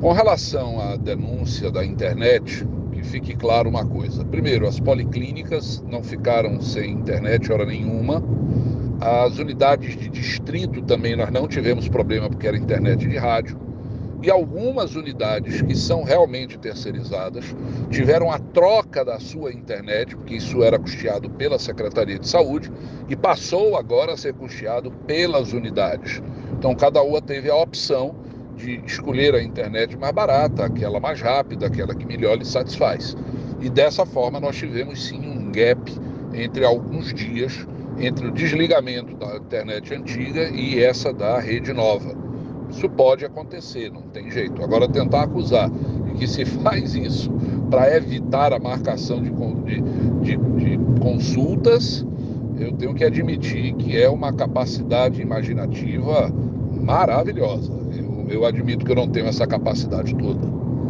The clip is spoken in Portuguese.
Com relação à denúncia da internet, que fique claro uma coisa. Primeiro, as policlínicas não ficaram sem internet hora nenhuma. As unidades de distrito também nós não tivemos problema porque era internet de rádio. E algumas unidades que são realmente terceirizadas tiveram a troca da sua internet, porque isso era custeado pela Secretaria de Saúde, e passou agora a ser custeado pelas unidades. Então cada uma teve a opção de escolher a internet mais barata, aquela mais rápida, aquela que melhor lhe satisfaz. E dessa forma nós tivemos sim um gap entre alguns dias entre o desligamento da internet antiga e essa da rede nova. Isso pode acontecer, não tem jeito. Agora, tentar acusar que se faz isso para evitar a marcação de, de, de, de, consultas, eu tenho que admitir que é uma capacidade imaginativa maravilhosa. Eu, admito que eu não tenho essa capacidade toda.